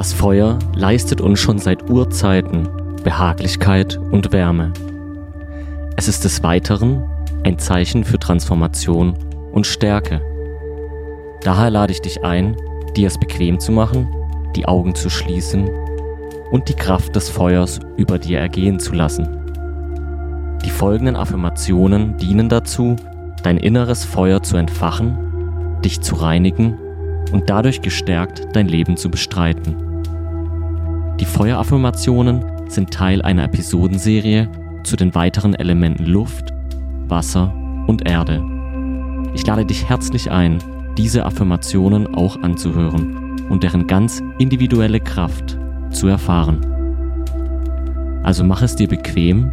Das Feuer leistet uns schon seit Urzeiten Behaglichkeit und Wärme. Es ist des Weiteren ein Zeichen für Transformation und Stärke. Daher lade ich dich ein, dir es bequem zu machen, die Augen zu schließen und die Kraft des Feuers über dir ergehen zu lassen. Die folgenden Affirmationen dienen dazu, dein inneres Feuer zu entfachen, dich zu reinigen und dadurch gestärkt dein Leben zu bestreiten. Die Feueraffirmationen sind Teil einer Episodenserie zu den weiteren Elementen Luft, Wasser und Erde. Ich lade dich herzlich ein, diese Affirmationen auch anzuhören und deren ganz individuelle Kraft zu erfahren. Also mach es dir bequem,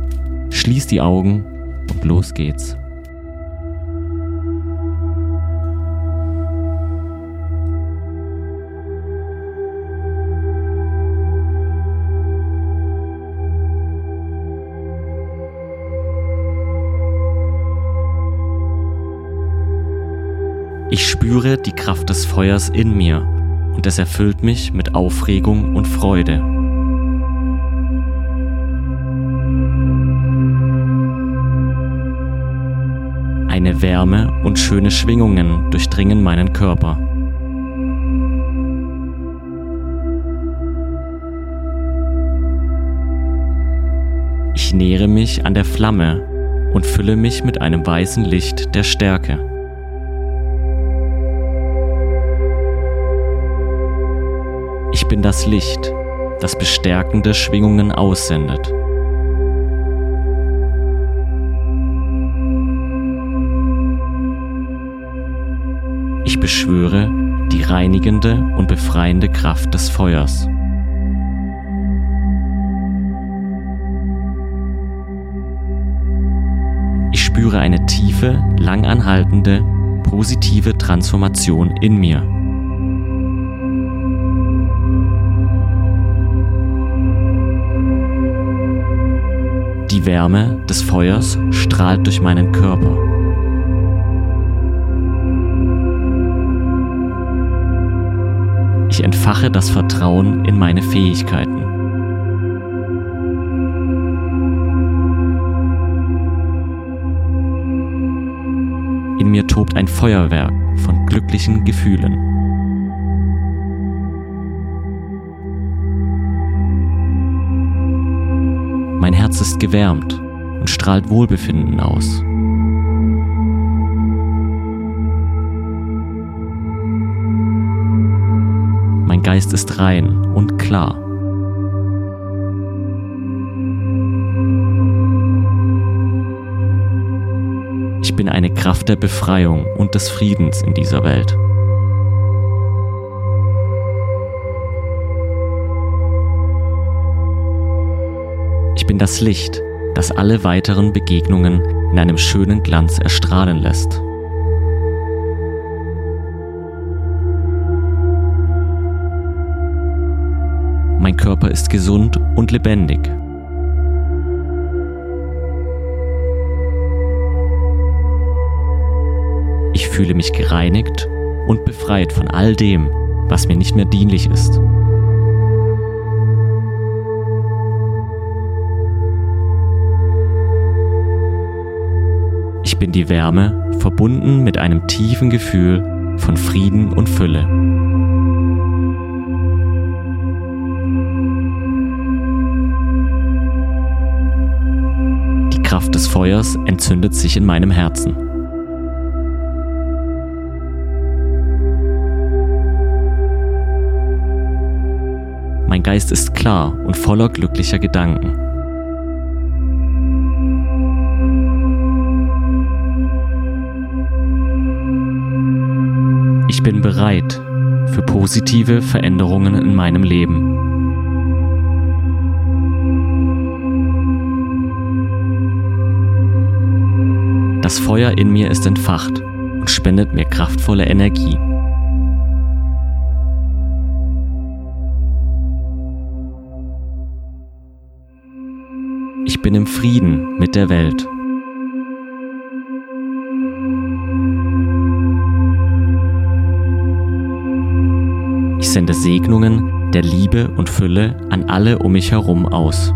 schließ die Augen und los geht's. Ich spüre die Kraft des Feuers in mir und es erfüllt mich mit Aufregung und Freude. Eine Wärme und schöne Schwingungen durchdringen meinen Körper. Ich nähere mich an der Flamme und fülle mich mit einem weißen Licht der Stärke. Ich bin das Licht, das bestärkende Schwingungen aussendet. Ich beschwöre die reinigende und befreiende Kraft des Feuers. Ich spüre eine tiefe, langanhaltende, positive Transformation in mir. Wärme des Feuers strahlt durch meinen Körper. Ich entfache das Vertrauen in meine Fähigkeiten. In mir tobt ein Feuerwerk von glücklichen Gefühlen. Mein Herz ist gewärmt und strahlt Wohlbefinden aus. Mein Geist ist rein und klar. Ich bin eine Kraft der Befreiung und des Friedens in dieser Welt. Ich bin das Licht, das alle weiteren Begegnungen in einem schönen Glanz erstrahlen lässt. Mein Körper ist gesund und lebendig. Ich fühle mich gereinigt und befreit von all dem, was mir nicht mehr dienlich ist. Ich bin die Wärme, verbunden mit einem tiefen Gefühl von Frieden und Fülle. Die Kraft des Feuers entzündet sich in meinem Herzen. Mein Geist ist klar und voller glücklicher Gedanken. Bin bereit für positive Veränderungen in meinem Leben. Das Feuer in mir ist entfacht und spendet mir kraftvolle Energie. Ich bin im Frieden mit der Welt. Sende Segnungen der Liebe und Fülle an alle um mich herum aus.